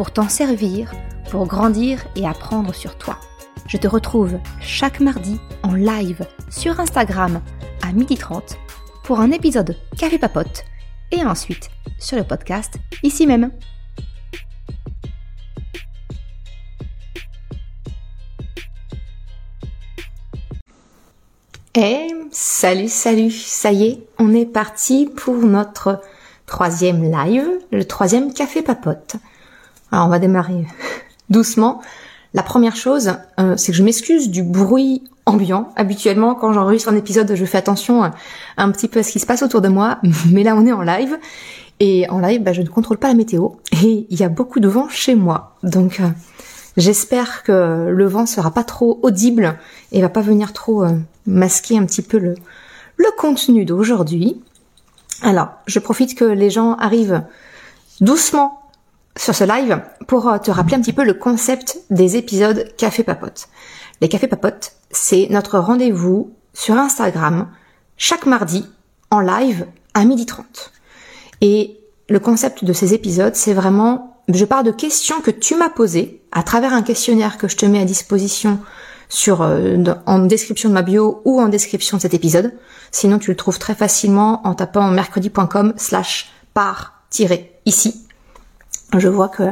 pour t'en servir, pour grandir et apprendre sur toi. Je te retrouve chaque mardi en live sur Instagram à 12h30 pour un épisode Café Papote et ensuite sur le podcast ici même. Et salut, salut, ça y est, on est parti pour notre troisième live, le troisième café papote. Alors on va démarrer doucement. La première chose, euh, c'est que je m'excuse du bruit ambiant. Habituellement, quand j'enregistre un épisode, je fais attention à, un petit peu à ce qui se passe autour de moi, mais là on est en live. Et en live, bah, je ne contrôle pas la météo et il y a beaucoup de vent chez moi. Donc euh, j'espère que le vent sera pas trop audible et va pas venir trop euh, masquer un petit peu le, le contenu d'aujourd'hui. Alors, je profite que les gens arrivent doucement sur ce live pour euh, te rappeler un petit peu le concept des épisodes Café Papote. Les Café Papote, c'est notre rendez-vous sur Instagram chaque mardi en live à 12h30. Et le concept de ces épisodes, c'est vraiment, je pars de questions que tu m'as posées à travers un questionnaire que je te mets à disposition sur euh, en description de ma bio ou en description de cet épisode. Sinon, tu le trouves très facilement en tapant mercredi.com slash par-ici. Je vois que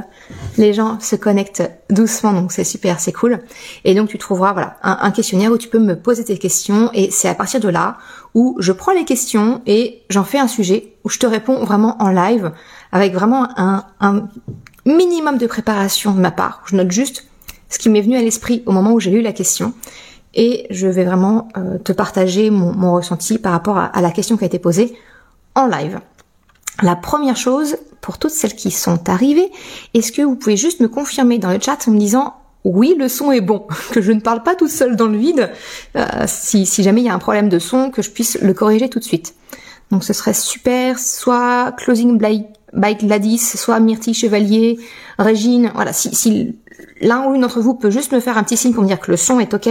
les gens se connectent doucement, donc c'est super, c'est cool. Et donc tu trouveras voilà un, questionnaire où tu peux me poser tes questions et c'est à partir de là où je prends les questions et j'en fais un sujet où je te réponds vraiment en live avec vraiment un, minimum de préparation de ma part. Je note juste ce qui m'est venu à l'esprit au moment où j'ai lu la question. Et je vais vraiment euh, te partager mon, ressenti par rapport à, la question qui a été posée en live. La première chose, pour toutes celles qui sont arrivées, est-ce que vous pouvez juste me confirmer dans le chat en me disant oui, le son est bon, que je ne parle pas toute seule dans le vide, euh, si, jamais il y a un problème de son, que je puisse le corriger tout de suite. Donc ce serait super, soit Closing by Gladys, soit Myrtille Chevalier, Régine, voilà, si, si l'un ou une d'entre vous peut juste me faire un petit signe pour me dire que le son est ok,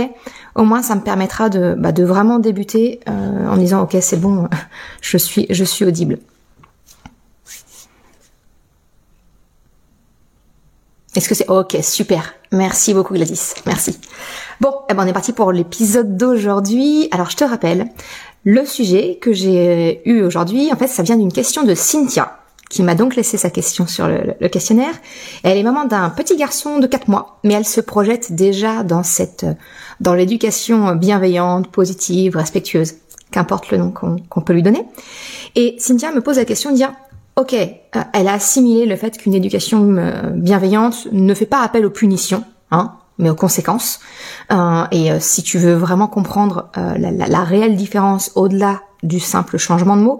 au moins ça me permettra de, bah, vraiment débuter euh, en disant ok c'est bon, je suis audible. Est-ce que c'est ok super Merci beaucoup Gladys, merci. Bon, eh ben on est parti pour l'épisode d'aujourd'hui. Alors je te rappelle, le sujet que j'ai eu aujourd'hui, en fait, ça vient d'une question de Cynthia qui m'a donc laissé sa question sur le, questionnaire. Elle est maman d'un petit garçon de 4 mois, mais elle se projette déjà dans cette, dans l'éducation bienveillante, positive, respectueuse, qu'importe le nom qu'on peut lui donner. Et Cynthia me pose la question de dire, ok, euh, elle a assimilé le fait qu'une éducation euh, bienveillante ne fait pas appel aux punitions, hein, mais aux conséquences. Euh, et si tu veux vraiment comprendre la, réelle différence au-delà du simple changement de mots,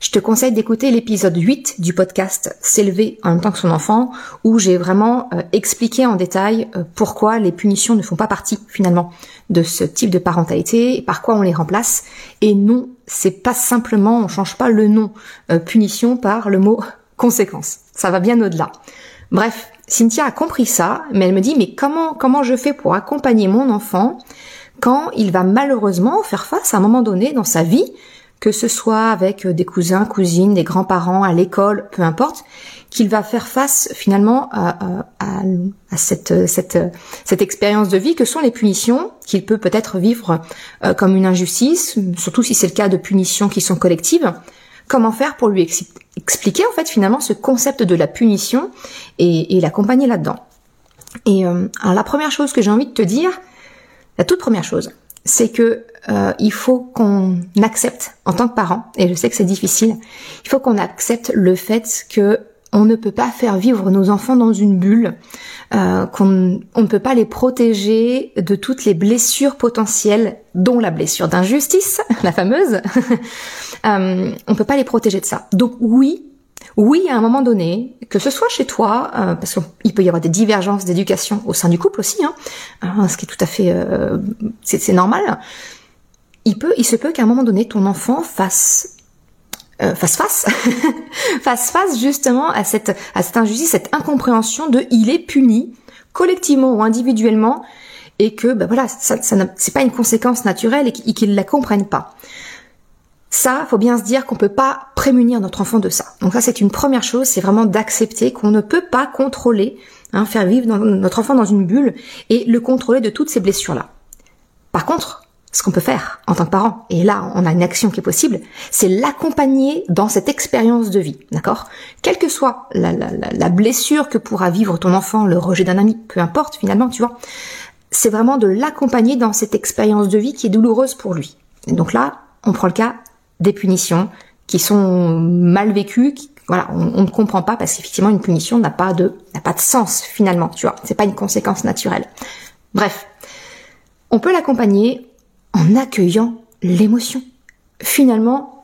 je te conseille d'écouter l'épisode 8 du podcast S'élever en même temps que son enfant, où j'ai vraiment expliqué en détail pourquoi les punitions ne font pas partie finalement de ce type de parentalité par quoi on les remplace. Et non, c'est pas simplement, on change pas le nom euh, punition par le mot conséquence. Ça va bien au-delà. Bref, Cynthia a compris ça, mais elle me dit mais comment comment je fais pour accompagner mon enfant quand il va malheureusement faire face à un moment donné dans sa vie que ce soit avec euh, des cousins, cousines, des grands-parents, à l'école, peu importe, qu'il va faire face finalement à, cette, cette, cette expérience de vie que sont les punitions qu'il peut peut-être vivre euh, comme une injustice, surtout si c'est le cas de punitions qui sont collectives. Comment faire pour lui expliquer en fait finalement ce concept de la punition et, l'accompagner là-dedans? Et euh, alors la première chose que j'ai envie de te dire, la toute première chose, c'est que euh, il faut qu'on accepte en tant que parent, et je sais que c'est difficile, il faut qu'on accepte le fait que on ne peut pas faire vivre nos enfants dans une bulle, euh, qu'on on ne peut pas les protéger de toutes les blessures potentielles, dont la blessure d'injustice, la fameuse. euh, on peut pas les protéger de ça. Donc oui, oui, à un moment donné, que ce soit chez toi, euh, parce qu'il peut y avoir des divergences d'éducation au sein du couple aussi, hein, hein ce qui est tout à fait, euh, c'est normal. Il peut, il se peut qu'à un moment donné, ton enfant fasse euh, face face face justement à cette à cette injustice, cette incompréhension de il est puni collectivement ou individuellement et que ben voilà ça, ça c'est pas une conséquence naturelle et qu'ils la comprennent pas. Ça, faut bien se dire qu'on peut pas prémunir notre enfant de ça. Donc ça, c'est une première chose, c'est vraiment d'accepter qu'on ne peut pas contrôler, hein, faire vivre notre enfant dans une bulle et le contrôler de toutes ces blessures-là. Par contre, ce qu'on peut faire en tant que parent, et là on a une action qui est possible, c'est l'accompagner dans cette expérience de vie, d'accord? Quelle que soit la, la, blessure que pourra vivre ton enfant, le rejet d'un ami, peu importe finalement, tu vois, c'est vraiment de l'accompagner dans cette expérience de vie qui est douloureuse pour lui. Et donc là, on prend le cas des punitions qui sont mal vécues, voilà, on, ne comprend pas parce qu'effectivement une punition n'a pas de n'a pas de sens finalement, tu vois, c'est pas une conséquence naturelle. Bref, on peut l'accompagner en accueillant l'émotion. Finalement,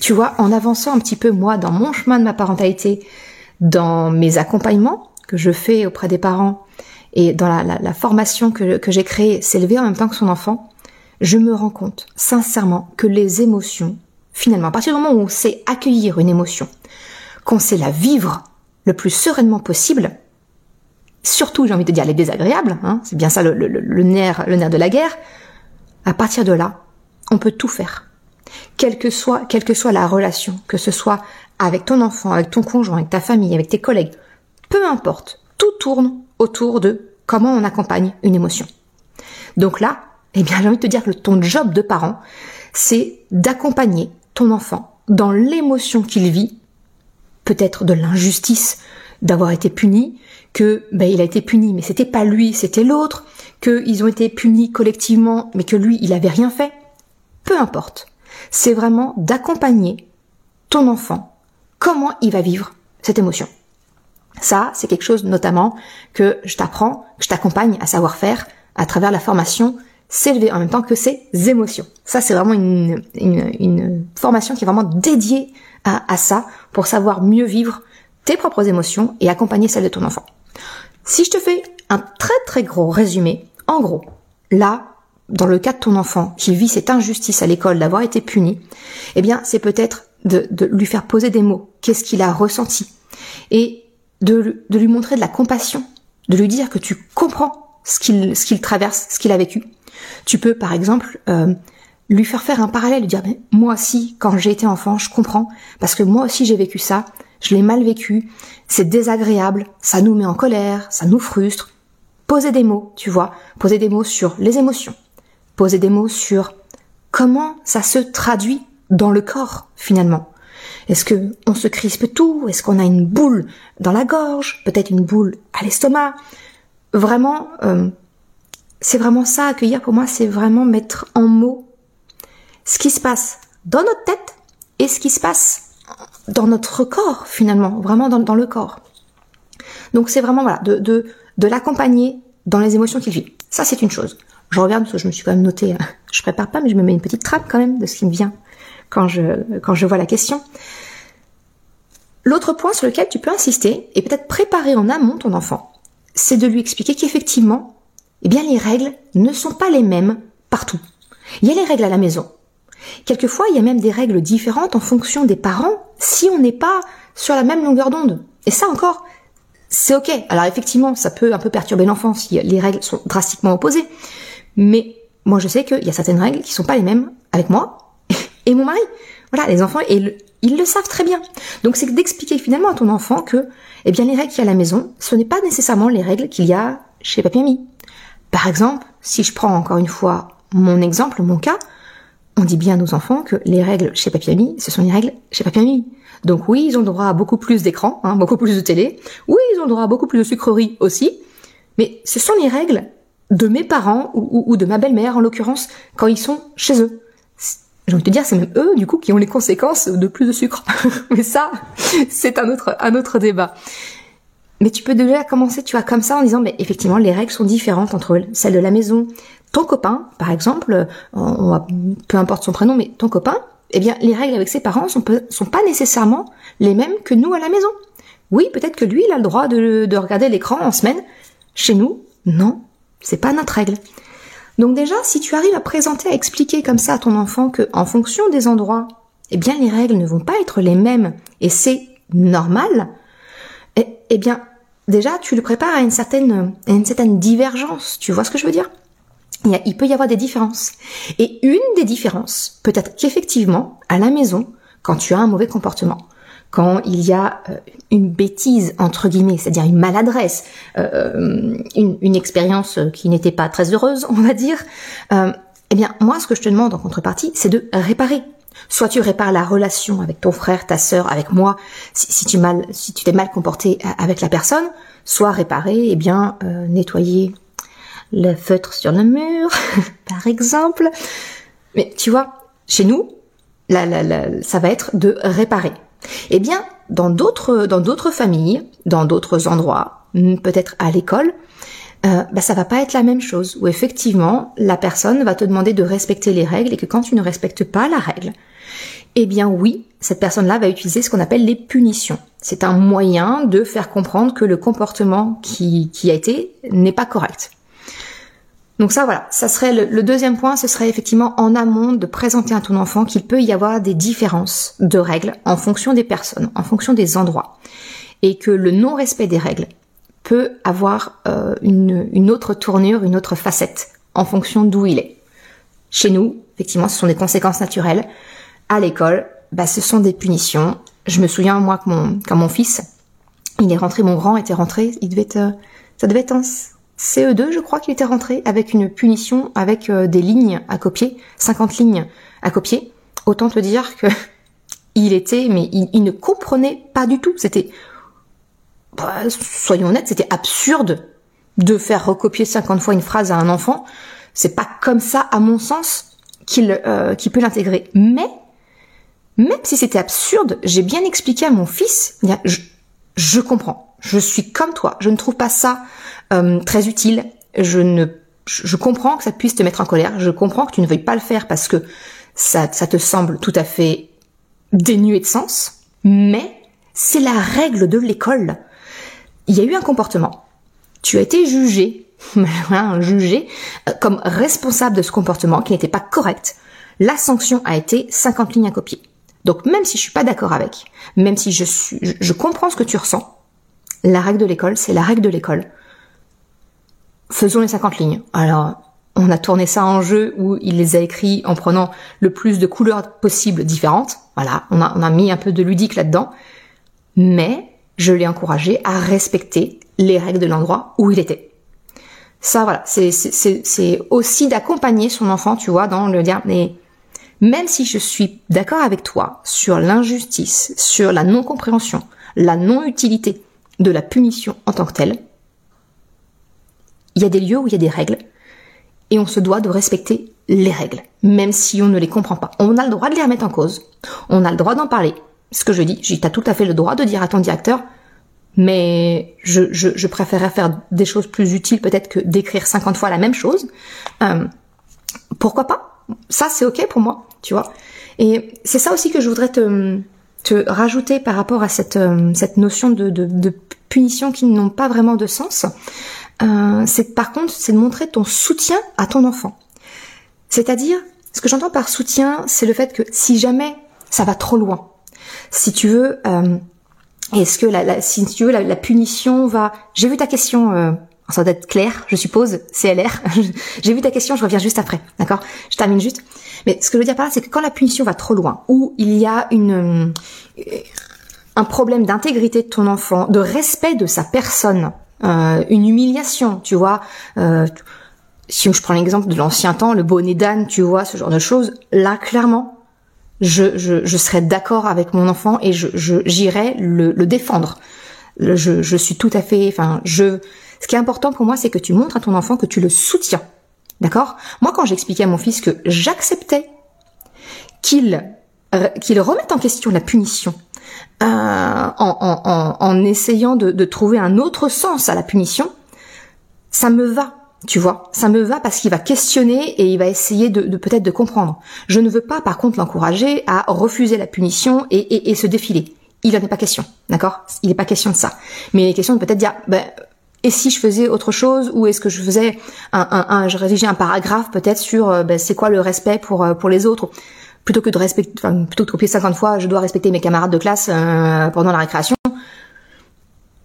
tu vois, en avançant un petit peu moi dans mon chemin de ma parentalité, dans mes accompagnements que je fais auprès des parents et dans la, formation que, que j'ai créée, s'élever en même temps que son enfant, je me rends compte sincèrement que les émotions, finalement, à partir du moment où on sait accueillir une émotion, qu'on sait la vivre le plus sereinement possible, surtout j'ai envie de dire les désagréables, hein, c'est bien ça le, nerf, le nerf de la guerre, à partir de là, on peut tout faire. Quelle que soit, quelle que soit la relation, que ce soit avec ton enfant, avec ton conjoint, avec ta famille, avec tes collègues, peu importe, tout tourne autour de comment on accompagne une émotion. Donc là, eh bien, j'ai envie de te dire que ton job de parent, c'est d'accompagner ton enfant dans l'émotion qu'il vit, peut-être de l'injustice d'avoir été puni, que ben, il a été puni, mais c'était pas lui, c'était l'autre, qu'ils ont été punis collectivement, mais que lui, il avait rien fait. Peu importe. C'est vraiment d'accompagner ton enfant, comment il va vivre cette émotion. Ça, c'est quelque chose notamment que je t'apprends, que je t'accompagne à savoir faire à travers la formation s'élever en même temps que ses émotions. Ça, c'est vraiment une, une, formation qui est vraiment dédiée à, à ça pour savoir mieux vivre tes propres émotions et accompagner celles de ton enfant. Si je te fais un très très gros résumé, en gros, là, dans le cas de ton enfant qui vit cette injustice à l'école d'avoir été puni, eh bien, c'est peut-être de, de, lui faire poser des mots. Qu'est-ce qu'il a ressenti? Et de, de lui montrer de la compassion, de lui dire que tu comprends ce qu'il ce qu'il traverse, ce qu'il a vécu, tu peux, par exemple, euh, lui faire faire un parallèle, lui dire, mais moi aussi, quand j'ai été enfant, je comprends, parce que moi aussi j'ai vécu ça, je l'ai mal vécu, c'est désagréable, ça nous met en colère, ça nous frustre. Poser des mots, tu vois, poser des mots sur les émotions, poser des mots sur comment ça se traduit dans le corps, finalement. Est-ce que on se crispe tout? Est-ce qu'on a une boule dans la gorge? Peut-être une boule à l'estomac? Vraiment, euh, c'est vraiment ça, accueillir pour moi, c'est vraiment mettre en mots ce qui se passe dans notre tête et ce qui se passe dans notre corps finalement, vraiment dans, le corps. Donc c'est vraiment voilà, de, l'accompagner dans les émotions qu'il vit. Ça c'est une chose. Je regarde parce que je me suis quand même noté, je prépare pas, mais je me mets une petite trappe quand même de ce qui me vient quand je, quand je vois la question. L'autre point sur lequel tu peux insister et peut-être préparer en amont ton enfant, c'est de lui expliquer qu'effectivement, eh bien les règles ne sont pas les mêmes partout. Il y a les règles à la maison. Quelquefois, il y a même des règles différentes en fonction des parents si on n'est pas sur la même longueur d'onde. Et ça encore, c'est ok. Alors effectivement, ça peut un peu perturber l'enfant si les règles sont drastiquement opposées. Mais moi, je sais qu'il y a certaines règles qui sont pas les mêmes avec moi et mon mari. Voilà, les enfants, et ils le savent très bien. Donc c'est d'expliquer finalement à ton enfant que, eh bien, les règles qu'il y a à la maison, ce n'est pas nécessairement les règles qu'il y a chez papy. Par exemple, si je prends encore une fois mon exemple, mon cas, on dit bien à nos enfants que les règles chez Papy ce sont les règles chez Papy. Donc oui, ils ont droit à beaucoup plus d'écran, hein, beaucoup plus de télé. Oui, ils ont droit à beaucoup plus de sucreries aussi. Mais ce sont les règles de mes parents ou, de ma belle-mère en l'occurrence quand ils sont chez eux. J'ai envie de te dire, c'est même eux du coup qui ont les conséquences de plus de sucre. Mais ça, c'est un autre débat. Mais tu peux déjà commencer, tu vois, comme ça en disant, mais effectivement, les règles sont différentes entre celles de la maison. Ton copain, par exemple, on peu importe son prénom, mais ton copain, eh bien, les règles avec ses parents sont, sont pas nécessairement les mêmes que nous à la maison. Oui, peut-être que lui, il a le droit de, de regarder l'écran en semaine. Chez nous, non, c'est pas notre règle. Donc déjà, si tu arrives à présenter, à expliquer comme ça à ton enfant que, en fonction des endroits, eh bien, les règles ne vont pas être les mêmes et c'est normal, eh, eh bien, déjà, tu le prépares à une certaine, divergence. Tu vois ce que je veux dire? Il, il peut y avoir des différences. Et une des différences peut être qu'effectivement, à la maison, quand tu as un mauvais comportement, quand il y a euh, une bêtise entre guillemets, c'est-à-dire une maladresse, euh, une, expérience qui n'était pas très heureuse, on va dire, euh, eh bien moi ce que je te demande en contrepartie, c'est de réparer. Soit tu répares la relation avec ton frère, ta sœur, avec moi, si, tu mal, si tu t'es mal comporté avec la personne, soit réparer, eh bien nettoyer le feutre sur le mur, par exemple. Mais tu vois, chez nous, ça va être de réparer. Eh bien, dans d'autres dans d'autres familles, dans d'autres endroits, hmm, peut-être à l'école, euh, bah, ça va pas être la même chose. Où effectivement, la personne va te demander de respecter les règles et que quand tu ne respectes pas la règle, eh bien oui, cette personne-là va utiliser ce qu'on appelle les punitions. C'est un moyen de faire comprendre que le comportement qui a été n'est pas correct. Donc ça, voilà, ça serait le, deuxième point, ce serait effectivement en amont de présenter à ton enfant qu'il peut y avoir des différences de règles en fonction des personnes, en fonction des endroits, et que le non-respect des règles peut avoir euh, une, une autre tournure, une autre facette en fonction d'où il est. Chez nous, effectivement, ce sont des conséquences naturelles. À l'école, bah, ce sont des punitions. Je me souviens moi que mon, quand mon fils, il est rentré, mon grand était rentré, il devait être, euh, ça devait être CE2, je crois qu'il était rentré avec une punition avec euh, des lignes à copier, 50 lignes à copier. Autant te dire que il était, mais il, ne comprenait pas du tout. C'était, bah, soyons honnêtes, c'était absurde de faire recopier 50 fois une phrase à un enfant. C'est pas comme ça, à mon sens, qu'il euh, peut l'intégrer. Mais, même si c'était absurde, j'ai bien expliqué à mon fils, je, je comprends, je suis comme toi, je ne trouve pas ça euh, très utile. Je ne, je comprends que ça puisse te mettre en colère. Je comprends que tu ne veuilles pas le faire parce que ça, ça te semble tout à fait dénué de sens. Mais c'est la règle de l'école. Il y a eu un comportement. Tu as été jugé, jugé euh, comme responsable de ce comportement qui n'était pas correct. La sanction a été 50 lignes à copier. Donc même si je suis pas d'accord avec, même si je suis, je comprends ce que tu ressens, la règle de l'école, c'est la règle de l'école faisons les 50 lignes. Alors, on a tourné ça en jeu où il les a écrits en prenant le plus de couleurs possibles différentes. Voilà, on a, on a mis un peu de ludique là-dedans. Mais je l'ai encouragé à respecter les règles de l'endroit où il était. Ça, voilà, c'est aussi d'accompagner son enfant, tu vois, dans le dire, mais même si je suis d'accord avec toi sur l'injustice, sur la non-compréhension, la non-utilité de la punition en tant que telle, il y a des lieux où il y a des règles et on se doit de respecter les règles, même si on ne les comprend pas. On a le droit de les remettre en cause, on a le droit d'en parler. Ce que je dis, j'ai tout à fait le droit de dire à ton directeur, mais je, préférerais faire des choses plus utiles peut-être que d'écrire 50 fois la même chose. Euh, pourquoi pas? Ça, c'est ok pour moi, tu vois. Et c'est ça aussi que je voudrais te, te rajouter par rapport à cette, euh, cette notion de, de, de punition qui n'ont pas vraiment de sens. Euh, c'est par contre, c'est de montrer ton soutien à ton enfant. C'est-à-dire, ce que j'entends par soutien, c'est le fait que si jamais ça va trop loin, si tu veux, euh, est-ce que la, si tu veux la, punition va, j'ai vu ta question, euh, ça doit être clair, je suppose, CLR. j'ai vu ta question, je reviens juste après, d'accord? Je termine juste. Mais ce que je veux dire par là, c'est que quand la punition va trop loin, ou il y a une un problème d'intégrité de ton enfant, de respect de sa personne, euh, une humiliation, tu vois. Euh, si je prends l'exemple de l'ancien temps, le bonnet d'âne, tu vois, ce genre de choses, là, clairement, je, je, je serais d'accord avec mon enfant et je, je j'irais le, le défendre. je, je suis tout à fait, enfin, je, ce qui est important pour moi, c'est que tu montres à ton enfant que tu le soutiens. D'accord? Moi, quand j'expliquais à mon fils que j'acceptais qu'il euh, qu'il remette en question la punition, euh, en, en, essayant de, trouver un autre sens à la punition, ça me va. Tu vois, ça me va parce qu'il va questionner et il va essayer de, peut-être de comprendre. Je ne veux pas, par contre, l'encourager à refuser la punition et, se défiler. Il n'en est pas question, d'accord? Il n'est pas question de ça. Mais il est question de peut-être dire, ben, et si je faisais autre chose ou est-ce que je faisais un, un, je rédigeais un paragraphe peut-être sur euh, ben, c'est quoi le respect pour euh, pour les autres? Plutôt que de respecter enfin, plutôt que de copier 50 fois je dois respecter mes camarades de classe euh, pendant la récréation.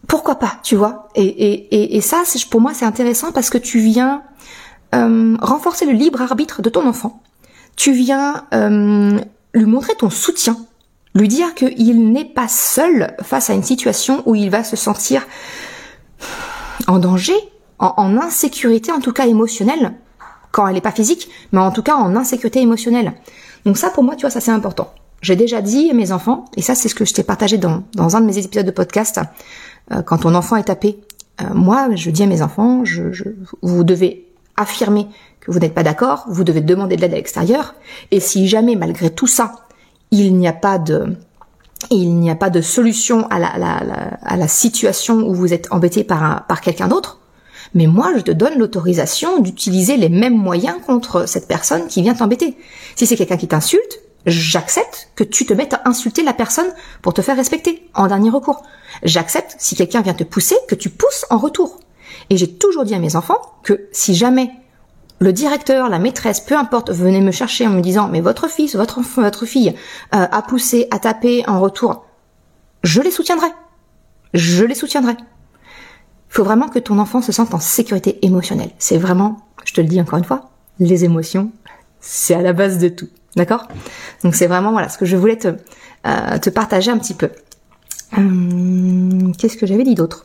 Pourquoi pas tu vois? Et, et, et, ça c'est pour moi c'est intéressant parce que tu viens renforcer le libre arbitre de ton enfant. Tu viens lui montrer ton soutien. Lui dire qu'il n'est pas seul face à une situation où il va se sentir en danger, en, insécurité, en tout cas émotionnelle, quand elle n'est pas physique, mais en tout cas en insécurité émotionnelle. Donc ça, pour moi, tu vois, ça c'est important. J'ai déjà dit à mes enfants, et ça c'est ce que je t'ai partagé dans, un de mes épisodes de podcast, euh, quand ton enfant est tapé, euh, moi je dis à mes enfants, vous devez affirmer que vous n'êtes pas d'accord, vous devez demander de l'aide à l'extérieur, et si jamais malgré tout ça, il n'y a pas de, il n'y a pas de solution à la, à la, situation où vous êtes embêté par quelqu'un d'autre, mais moi je te donne l'autorisation d'utiliser les mêmes moyens contre cette personne qui vient t'embêter. Si c'est quelqu'un qui t'insulte, j'accepte que tu te mettes à insulter la personne pour te faire respecter, en dernier recours. J'accepte, si quelqu'un vient te pousser, que tu pousses en retour. Et j'ai toujours dit à mes enfants que si jamais le directeur, la maîtresse, peu importe, venait me chercher en me disant mais votre fils, votre enfant, votre fille euh, a poussé, a tapé en retour, je les soutiendrai. Je les soutiendrai. Il faut vraiment que ton enfant se sente en sécurité émotionnelle. C'est vraiment, je te le dis encore une fois, les émotions, c'est à la base de tout. D'accord? Donc c'est vraiment voilà ce que je voulais te, euh, te partager un petit peu. Hum, qu'est-ce que j'avais dit d'autre?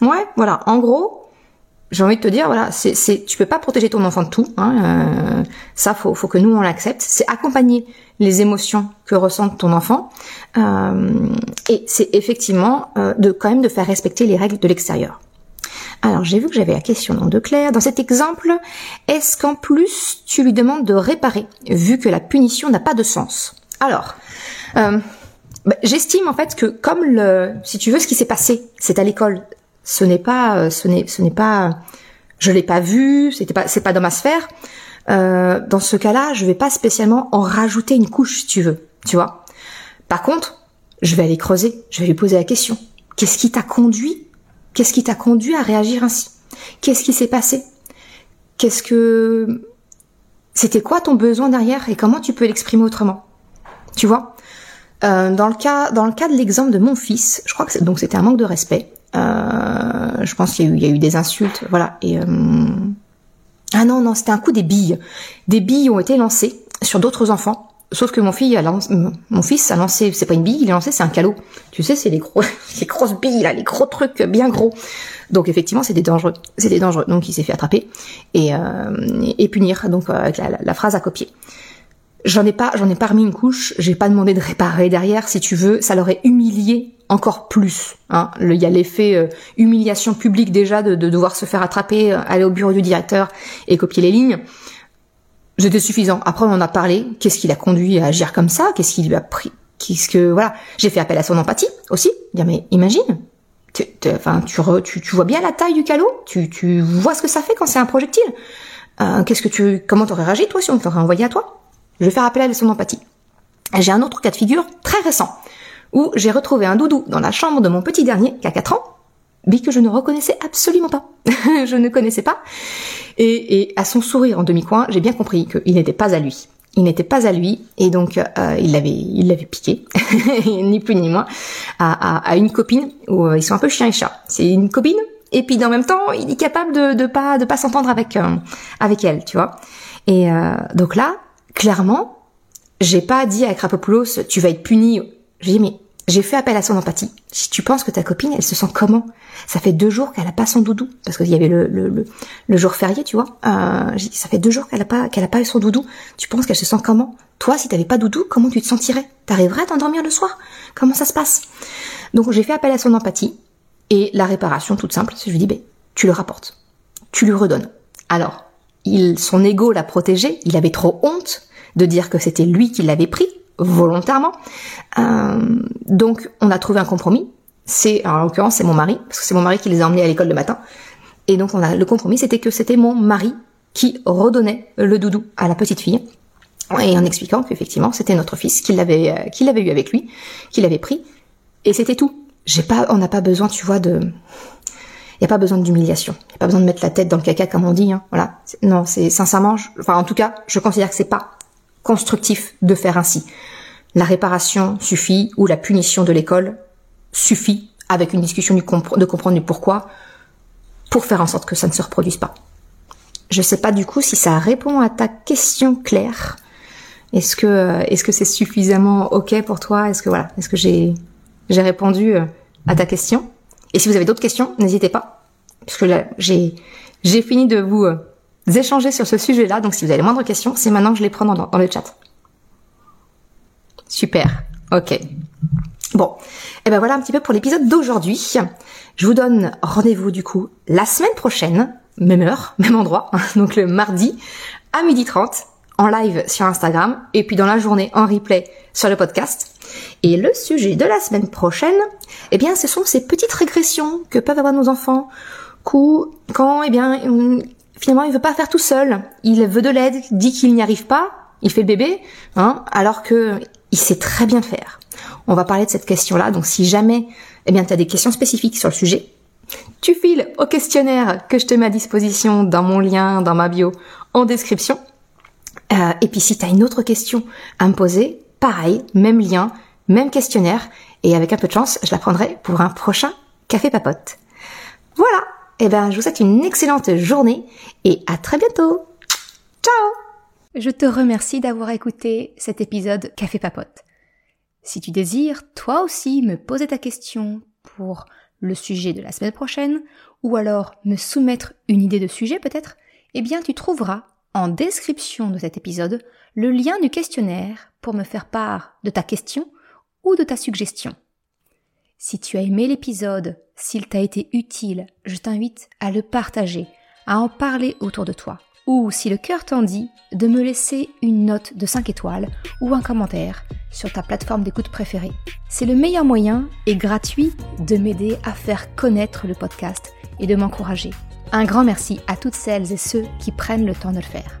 Ouais, voilà. En gros, j'ai envie de te dire, voilà, c'est, c'est, tu peux pas protéger ton enfant de tout. Hein, euh, ça, faut, faut que nous on l'accepte. C'est accompagner les émotions que ressent ton enfant, euh, et c'est effectivement euh, de quand même de faire respecter les règles de l'extérieur. Alors j'ai vu que j'avais la question de Claire. Dans cet exemple, est-ce qu'en plus tu lui demandes de réparer, vu que la punition n'a pas de sens? Alors, euh, bah, j'estime en fait que comme le, si tu veux, ce qui s'est passé, c'est à l'école, ce n'est pas, euh, ce n'est, ce n'est pas, je l'ai pas vu, c'était pas, c'est pas dans ma sphère. Euh, dans ce cas-là, je vais pas spécialement en rajouter une couche, si tu veux, tu vois. Par contre, je vais aller creuser, je vais lui poser la question. Qu'est-ce qui t'a conduit Qu'est-ce qui t'a conduit à réagir ainsi? Qu'est-ce qui s'est passé? Qu'est-ce que c'était quoi ton besoin derrière et comment tu peux l'exprimer autrement? Tu vois? Euh, Dans le cas, dans le cas de l'exemple de mon fils, je crois que donc c'était un manque de respect. Euh, je pense qu'il y, a eu des insultes, voilà. Et euh, ah non non, c'était un coup des billes. Des billes ont été lancées sur d'autres enfants. Sauf que mon fils a lancé, mon fils a lancé, c'est pas une bille, il a lancé, c'est un calot. Tu sais, c'est les gros, les grosses billes là, les gros trucs bien gros. Donc effectivement, c'était dangereux, c'était dangereux. Donc il s'est fait attraper et, euh, punir. Donc avec la, phrase à copier. J'en ai pas, j'en ai pas remis une couche. J'ai pas demandé de réparer derrière. Si tu veux, ça l'aurait humilié encore plus. Hein. il y a l'effet euh, humiliation publique déjà de, devoir se faire attraper, euh, aller au bureau du directeur et copier les lignes. C'était suffisant. Après, on en a parlé. Qu'est-ce qui l'a conduit à agir comme ça? Qu'est-ce qui lui a pris? Qu'est-ce que voilà J'ai fait appel à son empathie aussi. Dire mais imagine. Enfin, tu, tu, tu, vois bien la taille du calot? Tu, tu vois ce que ça fait quand c'est un projectile? Euh, qu'est-ce que tu Comment t'aurais réagi toi si on t'aurait envoyé à toi? Je vais faire appel à son empathie. J'ai un autre cas de figure très récent où j'ai retrouvé un doudou dans la chambre de mon petit dernier, qui a 4 ans, mais que je ne reconnaissais absolument pas. je ne connaissais pas. Et, à son sourire en demi-coin, j'ai bien compris qu'il n'était pas à lui. Il n'était pas à lui, et donc euh, il l'avait, il l'avait piqué, ni plus ni moins, à, une copine où euh, ils sont un peu chien et chat. C'est une copine, et puis en même temps, il est capable de, de pas de pas s'entendre avec euh, avec elle, tu vois. Et donc là, clairement, j'ai pas dit à Krapopoulos, tu vas être puni. J'ai dit mais j'ai fait appel à son empathie. Si tu penses que ta copine, elle se sent comment? Ça fait deux jours qu'elle a pas son doudou, parce qu'il y avait le, le, le, jour férié, tu vois. Euh, ça fait deux jours qu'elle a pas qu'elle a pas eu son doudou. Tu penses qu'elle se sent comment? Toi, si t'avais pas doudou, comment tu te sentirais? T'arriverais à t'endormir le soir? Comment ça se passe? Donc j'ai fait appel à son empathie et la réparation toute simple. Je lui dis, ben, tu le rapportes, tu lui redonnes. Alors, son ego l'a protégé. Il avait trop honte de dire que c'était lui qui l'avait pris volontairement. Euh, donc on a trouvé un compromis. C'est en l'occurrence c'est mon mari parce que c'est mon mari qui les a emmenés à l'école le matin. Et donc on a le compromis, c'était que c'était mon mari qui redonnait le doudou à la petite fille. Et en expliquant qu'effectivement, c'était notre fils qui l'avait euh, qui l'avait eu avec lui, qu'il avait pris, et c'était tout. J'ai pas, on n'a pas besoin, tu vois, de, il y a pas besoin d'humiliation, il y a pas besoin de mettre la tête dans le caca comme on dit. Hein. Voilà, non, c'est sincèrement, enfin en tout cas, je considère que c'est pas constructif de faire ainsi. La réparation suffit ou la punition de l'école suffit avec une discussion du de comprendre du pourquoi pour faire en sorte que ça ne se reproduise pas. Je sais pas du coup si ça répond à ta question claire. Est-ce que euh, est-ce que c'est suffisamment ok pour toi? Est-ce que voilà, est-ce que j'ai j'ai répondu euh, à ta question? Et si vous avez d'autres questions, n'hésitez pas, parce que là j'ai j'ai fini de vous euh, échanger sur ce sujet-là. Donc si vous avez les moindres questions, c'est maintenant que je les prends dans, dans le chat. Super. Ok. Bon, et eh ben voilà un petit peu pour l'épisode d'aujourd'hui. Je vous donne rendez-vous du coup la semaine prochaine, même heure, même endroit, donc le mardi à 12h30 en live sur Instagram et puis dans la journée en replay sur le podcast. Et le sujet de la semaine prochaine, eh bien ce sont ces petites régressions que peuvent avoir nos enfants quand eh bien finalement il veut pas faire tout seul, il veut de l'aide, dit qu'il n'y arrive pas, il fait le bébé, hein, alors que il sait très bien faire. On va parler de cette question-là, donc si jamais eh bien tu as des questions spécifiques sur le sujet, tu files au questionnaire que je te mets à disposition dans mon lien, dans ma bio, en description. Euh, et puis si tu as une autre question à me poser, pareil, même lien, même questionnaire, et avec un peu de chance, je la prendrai pour un prochain café papote. Voilà, et eh ben je vous souhaite une excellente journée et à très bientôt. Ciao Je te remercie d'avoir écouté cet épisode Café Papote. Si tu désires, toi aussi, me poser ta question pour le sujet de la semaine prochaine, ou alors me soumettre une idée de sujet peut-être, eh bien tu trouveras en description de cet épisode le lien du questionnaire pour me faire part de ta question ou de ta suggestion. Si tu as aimé l'épisode, s'il t'a été utile, je t'invite à le partager, à en parler autour de toi. Ou, si le cœur t'en dit, de me laisser une note de 5 étoiles ou un commentaire sur ta plateforme d'écoute préférée. C'est le meilleur moyen et gratuit de m'aider à faire connaître le podcast et de m'encourager. Un grand merci à toutes celles et ceux qui prennent le temps de le faire.